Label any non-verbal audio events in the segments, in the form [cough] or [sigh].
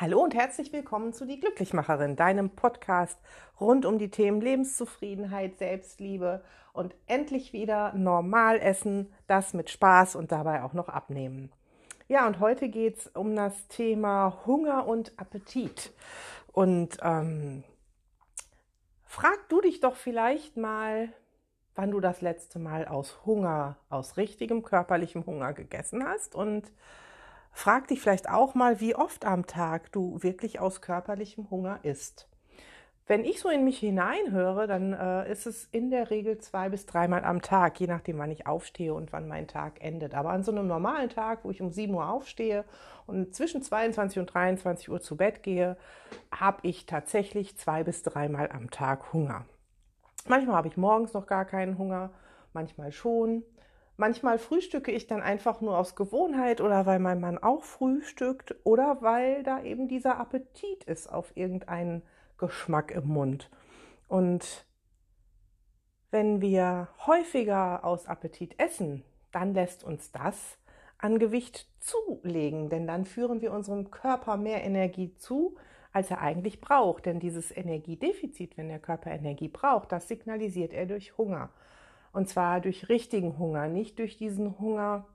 Hallo und herzlich willkommen zu Die Glücklichmacherin, deinem Podcast rund um die Themen Lebenszufriedenheit, Selbstliebe und endlich wieder normal essen, das mit Spaß und dabei auch noch abnehmen. Ja, und heute geht es um das Thema Hunger und Appetit. Und ähm, frag du dich doch vielleicht mal, wann du das letzte Mal aus Hunger, aus richtigem körperlichem Hunger gegessen hast und Frag dich vielleicht auch mal, wie oft am Tag du wirklich aus körperlichem Hunger isst. Wenn ich so in mich hineinhöre, dann äh, ist es in der Regel zwei bis dreimal am Tag, je nachdem, wann ich aufstehe und wann mein Tag endet. Aber an so einem normalen Tag, wo ich um 7 Uhr aufstehe und zwischen 22 und 23 Uhr zu Bett gehe, habe ich tatsächlich zwei bis dreimal am Tag Hunger. Manchmal habe ich morgens noch gar keinen Hunger, manchmal schon. Manchmal frühstücke ich dann einfach nur aus Gewohnheit oder weil mein Mann auch frühstückt oder weil da eben dieser Appetit ist auf irgendeinen Geschmack im Mund. Und wenn wir häufiger aus Appetit essen, dann lässt uns das an Gewicht zulegen, denn dann führen wir unserem Körper mehr Energie zu, als er eigentlich braucht. Denn dieses Energiedefizit, wenn der Körper Energie braucht, das signalisiert er durch Hunger. Und zwar durch richtigen Hunger, nicht durch diesen Hunger,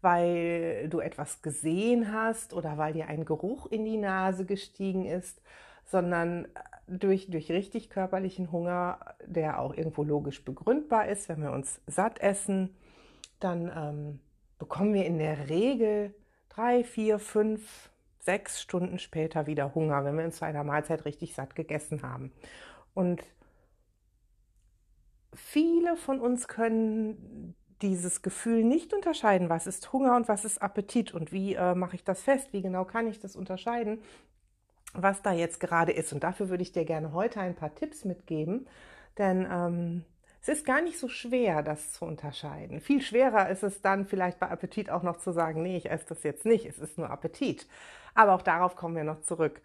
weil du etwas gesehen hast oder weil dir ein Geruch in die Nase gestiegen ist, sondern durch, durch richtig körperlichen Hunger, der auch irgendwo logisch begründbar ist. Wenn wir uns satt essen, dann ähm, bekommen wir in der Regel drei, vier, fünf, sechs Stunden später wieder Hunger, wenn wir uns zu einer Mahlzeit richtig satt gegessen haben. Und viele von uns können dieses Gefühl nicht unterscheiden, was ist Hunger und was ist Appetit und wie äh, mache ich das fest, wie genau kann ich das unterscheiden, was da jetzt gerade ist. Und dafür würde ich dir gerne heute ein paar Tipps mitgeben, denn ähm, es ist gar nicht so schwer, das zu unterscheiden. Viel schwerer ist es dann vielleicht bei Appetit auch noch zu sagen, nee, ich esse das jetzt nicht, es ist nur Appetit. Aber auch darauf kommen wir noch zurück.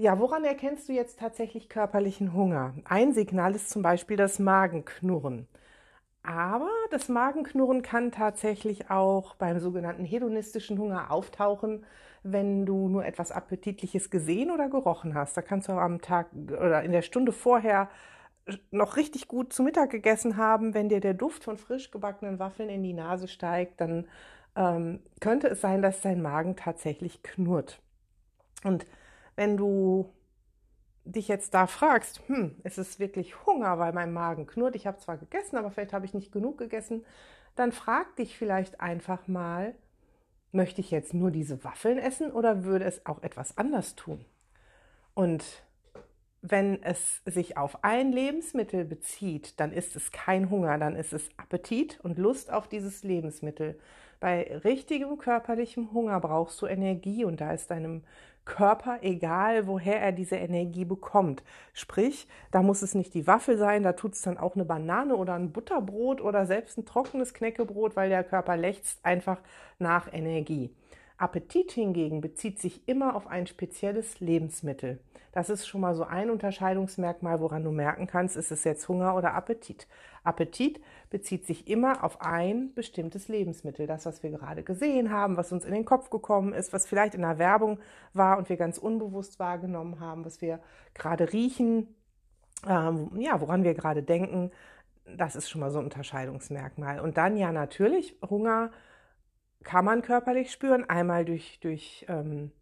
Ja, woran erkennst du jetzt tatsächlich körperlichen Hunger? Ein Signal ist zum Beispiel das Magenknurren. Aber das Magenknurren kann tatsächlich auch beim sogenannten hedonistischen Hunger auftauchen, wenn du nur etwas Appetitliches gesehen oder gerochen hast. Da kannst du am Tag oder in der Stunde vorher noch richtig gut zu Mittag gegessen haben. Wenn dir der Duft von frisch gebackenen Waffeln in die Nase steigt, dann ähm, könnte es sein, dass dein Magen tatsächlich knurrt. Und wenn du dich jetzt da fragst, hm, ist es wirklich Hunger, weil mein Magen knurrt, ich habe zwar gegessen, aber vielleicht habe ich nicht genug gegessen, dann frag dich vielleicht einfach mal, möchte ich jetzt nur diese Waffeln essen oder würde es auch etwas anders tun? Und wenn es sich auf ein Lebensmittel bezieht, dann ist es kein Hunger, dann ist es Appetit und Lust auf dieses Lebensmittel. Bei richtigem körperlichem Hunger brauchst du Energie und da ist deinem Körper, egal woher er diese Energie bekommt. Sprich, da muss es nicht die Waffel sein, da tut es dann auch eine Banane oder ein Butterbrot oder selbst ein trockenes Knäckebrot, weil der Körper lechzt einfach nach Energie. Appetit hingegen bezieht sich immer auf ein spezielles Lebensmittel. Das ist schon mal so ein Unterscheidungsmerkmal, woran du merken kannst, ist es jetzt Hunger oder Appetit. Appetit bezieht sich immer auf ein bestimmtes Lebensmittel. Das, was wir gerade gesehen haben, was uns in den Kopf gekommen ist, was vielleicht in der Werbung war und wir ganz unbewusst wahrgenommen haben, was wir gerade riechen, ähm, ja, woran wir gerade denken. Das ist schon mal so ein Unterscheidungsmerkmal. Und dann ja natürlich Hunger kann man körperlich spüren, einmal durch, durch ähm,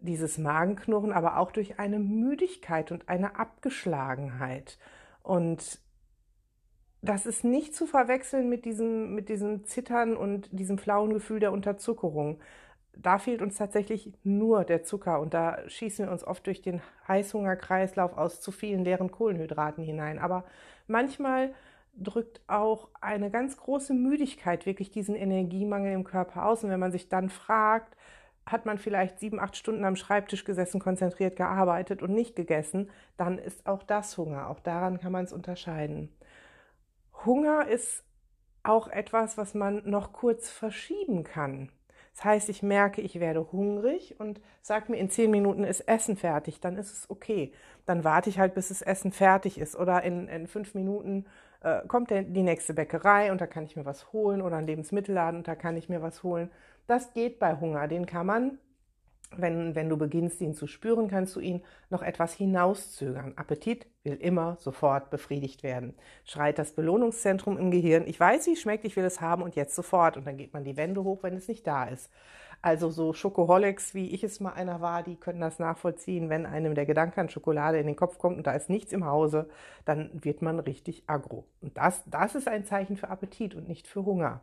dieses Magenknurren, aber auch durch eine Müdigkeit und eine Abgeschlagenheit. Und das ist nicht zu verwechseln mit diesem, mit diesem Zittern und diesem flauen Gefühl der Unterzuckerung. Da fehlt uns tatsächlich nur der Zucker und da schießen wir uns oft durch den Heißhungerkreislauf aus zu vielen leeren Kohlenhydraten hinein. Aber manchmal drückt auch eine ganz große Müdigkeit wirklich diesen Energiemangel im Körper aus. Und wenn man sich dann fragt, hat man vielleicht sieben, acht Stunden am Schreibtisch gesessen, konzentriert gearbeitet und nicht gegessen, dann ist auch das Hunger. Auch daran kann man es unterscheiden. Hunger ist auch etwas, was man noch kurz verschieben kann. Das heißt, ich merke, ich werde hungrig und sage mir, in zehn Minuten ist Essen fertig, dann ist es okay. Dann warte ich halt, bis das Essen fertig ist. Oder in, in fünf Minuten äh, kommt der, die nächste Bäckerei und da kann ich mir was holen oder ein Lebensmittelladen und da kann ich mir was holen. Das geht bei Hunger. Den kann man Wenn, wenn du beginnst, ihn zu spüren, kannst du ihn noch etwas hinauszögern. Appetit will immer sofort befriedigt werden. Schreit das Belohnungszentrum im Gehirn, ich weiß, wie es schmeckt, ich will es haben und jetzt sofort. Und dann geht man die Wände hoch, wenn es nicht da ist. Also so Schokoholics, wie ich es mal einer war, die können das nachvollziehen. Wenn einem der Gedanke an Schokolade in den Kopf kommt und da ist nichts im Hause, dann wird man richtig aggro. Und das, das ist ein Zeichen für Appetit und nicht für Hunger.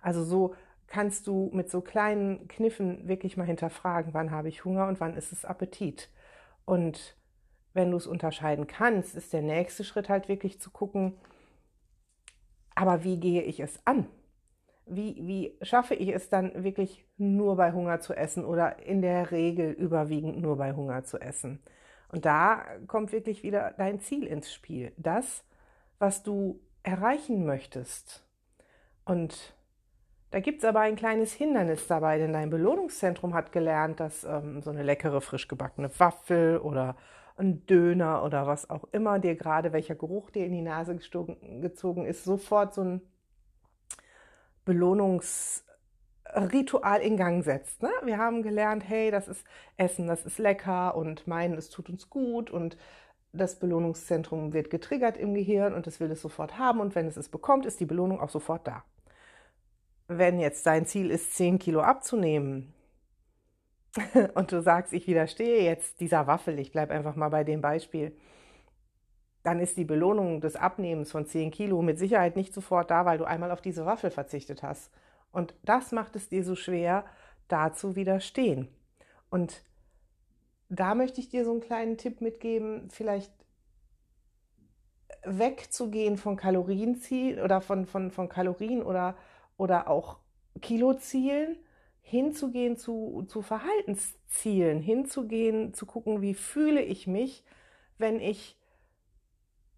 Also so kannst du mit so kleinen Kniffen wirklich mal hinterfragen, wann habe ich Hunger und wann ist es Appetit. Und wenn du es unterscheiden kannst, ist der nächste Schritt halt wirklich zu gucken, aber wie gehe ich es an? Wie, wie schaffe ich es dann wirklich nur bei Hunger zu essen oder in der Regel überwiegend nur bei Hunger zu essen? Und da kommt wirklich wieder dein Ziel ins Spiel. Das, was du erreichen möchtest. Und da gibt es aber ein kleines Hindernis dabei, denn dein Belohnungszentrum hat gelernt, dass ähm, so eine leckere, frisch gebackene Waffel oder ein Döner oder was auch immer dir gerade, welcher Geruch dir in die Nase gezogen ist, sofort so ein Belohnungsritual in Gang setzt. Ne? Wir haben gelernt, hey, das ist Essen, das ist lecker und meinen, es tut uns gut und das Belohnungszentrum wird getriggert im Gehirn und es will es sofort haben und wenn es es bekommt, ist die Belohnung auch sofort da wenn jetzt dein Ziel ist, 10 Kilo abzunehmen [laughs] und du sagst, ich widerstehe jetzt dieser Waffel, ich bleibe einfach mal bei dem Beispiel, dann ist die Belohnung des Abnehmens von 10 Kilo mit Sicherheit nicht sofort da, weil du einmal auf diese Waffel verzichtet hast. Und das macht es dir so schwer, da zu widerstehen. Und da möchte ich dir so einen kleinen Tipp mitgeben, vielleicht wegzugehen von Kalorienziel oder von, von, von Kalorien oder oder auch Kilozielen hinzugehen zu, zu Verhaltenszielen, hinzugehen, zu gucken, wie fühle ich mich, wenn ich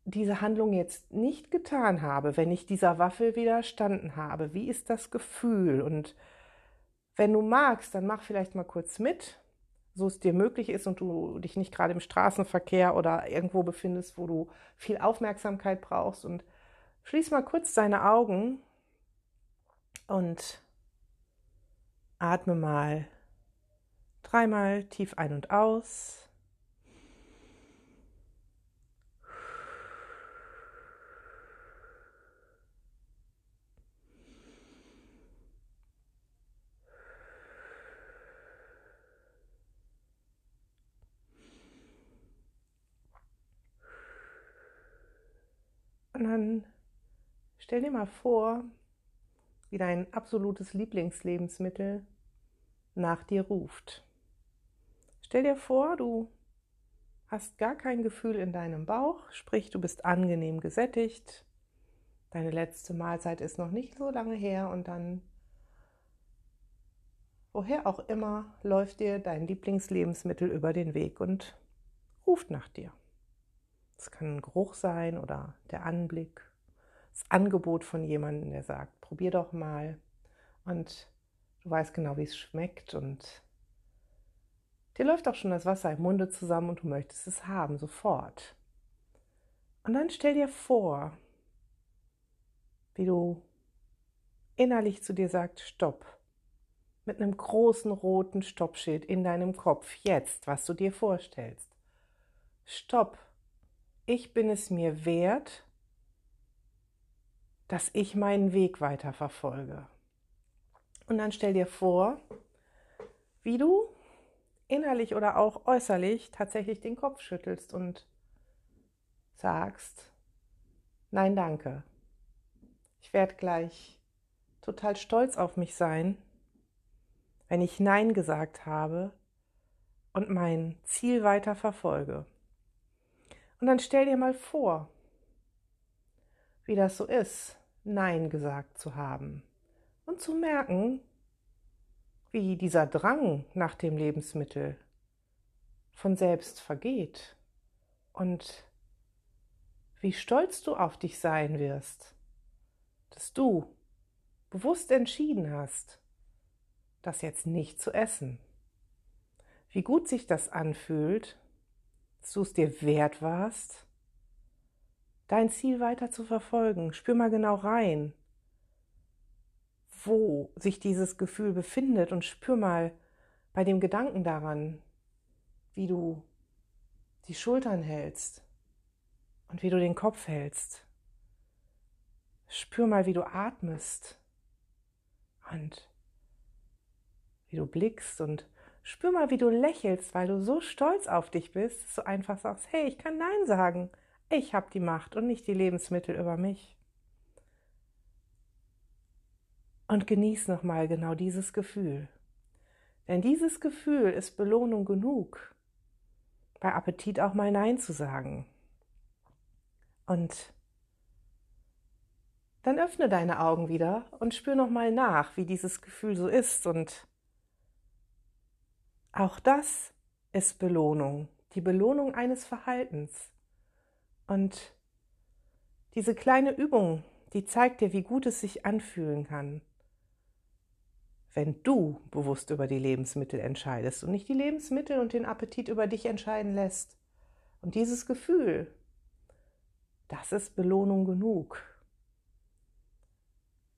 diese Handlung jetzt nicht getan habe, wenn ich dieser Waffel widerstanden habe. Wie ist das Gefühl? Und wenn du magst, dann mach vielleicht mal kurz mit, so es dir möglich ist und du dich nicht gerade im Straßenverkehr oder irgendwo befindest, wo du viel Aufmerksamkeit brauchst und schließ mal kurz deine Augen und atme mal dreimal tief ein und aus. Und dann stell dir mal vor, wie dein absolutes Lieblingslebensmittel nach dir ruft. Stell dir vor, du hast gar kein Gefühl in deinem Bauch, sprich du bist angenehm gesättigt, deine letzte Mahlzeit ist noch nicht so lange her und dann, woher auch immer, läuft dir dein Lieblingslebensmittel über den Weg und ruft nach dir. Es kann ein Geruch sein oder der Anblick das Angebot von jemandem, der sagt, probier doch mal und du weißt genau, wie es schmeckt und dir läuft auch schon das Wasser im Munde zusammen und du möchtest es haben, sofort. Und dann stell dir vor, wie du innerlich zu dir sagst, stopp, mit einem großen roten Stoppschild in deinem Kopf, jetzt, was du dir vorstellst. Stopp, ich bin es mir wert, dass ich meinen Weg weiter verfolge. Und dann stell dir vor, wie du innerlich oder auch äußerlich tatsächlich den Kopf schüttelst und sagst, nein, danke. Ich werde gleich total stolz auf mich sein, wenn ich Nein gesagt habe und mein Ziel weiter verfolge. Und dann stell dir mal vor, wie das so ist, Nein gesagt zu haben und zu merken, wie dieser Drang nach dem Lebensmittel von selbst vergeht und wie stolz du auf dich sein wirst, dass du bewusst entschieden hast, das jetzt nicht zu essen. Wie gut sich das anfühlt, dass du es dir wert warst, dein Ziel weiter zu verfolgen. Spür mal genau rein, wo sich dieses Gefühl befindet und spür mal, bei dem Gedanken daran, wie du die Schultern hältst und wie du den Kopf hältst. Spür mal, wie du atmest und wie du blickst und spür mal, wie du lächelst, weil du so stolz auf dich bist, dass du einfach sagst, hey, ich kann Nein sagen. Ich habe die Macht und nicht die Lebensmittel über mich. Und genieß nochmal genau dieses Gefühl. Denn dieses Gefühl ist Belohnung genug, bei Appetit auch mal Nein zu sagen. Und dann öffne deine Augen wieder und spür nochmal nach, wie dieses Gefühl so ist. Und auch das ist Belohnung, die Belohnung eines Verhaltens. Und diese kleine Übung, die zeigt dir, wie gut es sich anfühlen kann, wenn du bewusst über die Lebensmittel entscheidest und nicht die Lebensmittel und den Appetit über dich entscheiden lässt. Und dieses Gefühl, das ist Belohnung genug.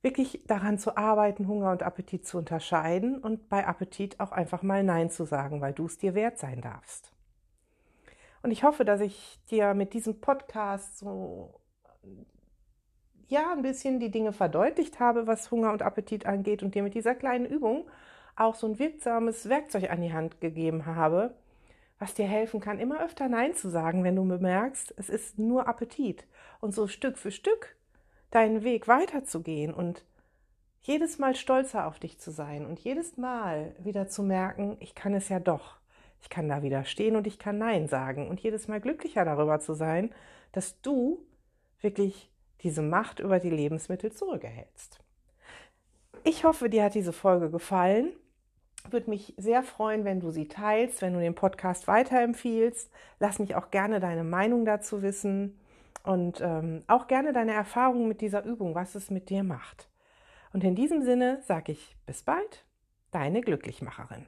Wirklich daran zu arbeiten, Hunger und Appetit zu unterscheiden und bei Appetit auch einfach mal Nein zu sagen, weil du es dir wert sein darfst. Und ich hoffe, dass ich dir mit diesem Podcast so ja ein bisschen die Dinge verdeutlicht habe, was Hunger und Appetit angeht und dir mit dieser kleinen Übung auch so ein wirksames Werkzeug an die Hand gegeben habe, was dir helfen kann, immer öfter Nein zu sagen, wenn du bemerkst, es ist nur Appetit. Und so Stück für Stück deinen Weg weiterzugehen und jedes Mal stolzer auf dich zu sein und jedes Mal wieder zu merken, ich kann es ja doch. Ich kann da wieder stehen und ich kann Nein sagen und jedes Mal glücklicher darüber zu sein, dass du wirklich diese Macht über die Lebensmittel zurückerhältst. Ich hoffe, dir hat diese Folge gefallen. Würde mich sehr freuen, wenn du sie teilst, wenn du den Podcast weiterempfiehlst. Lass mich auch gerne deine Meinung dazu wissen und ähm, auch gerne deine Erfahrungen mit dieser Übung, was es mit dir macht. Und in diesem Sinne sage ich bis bald, deine Glücklichmacherin.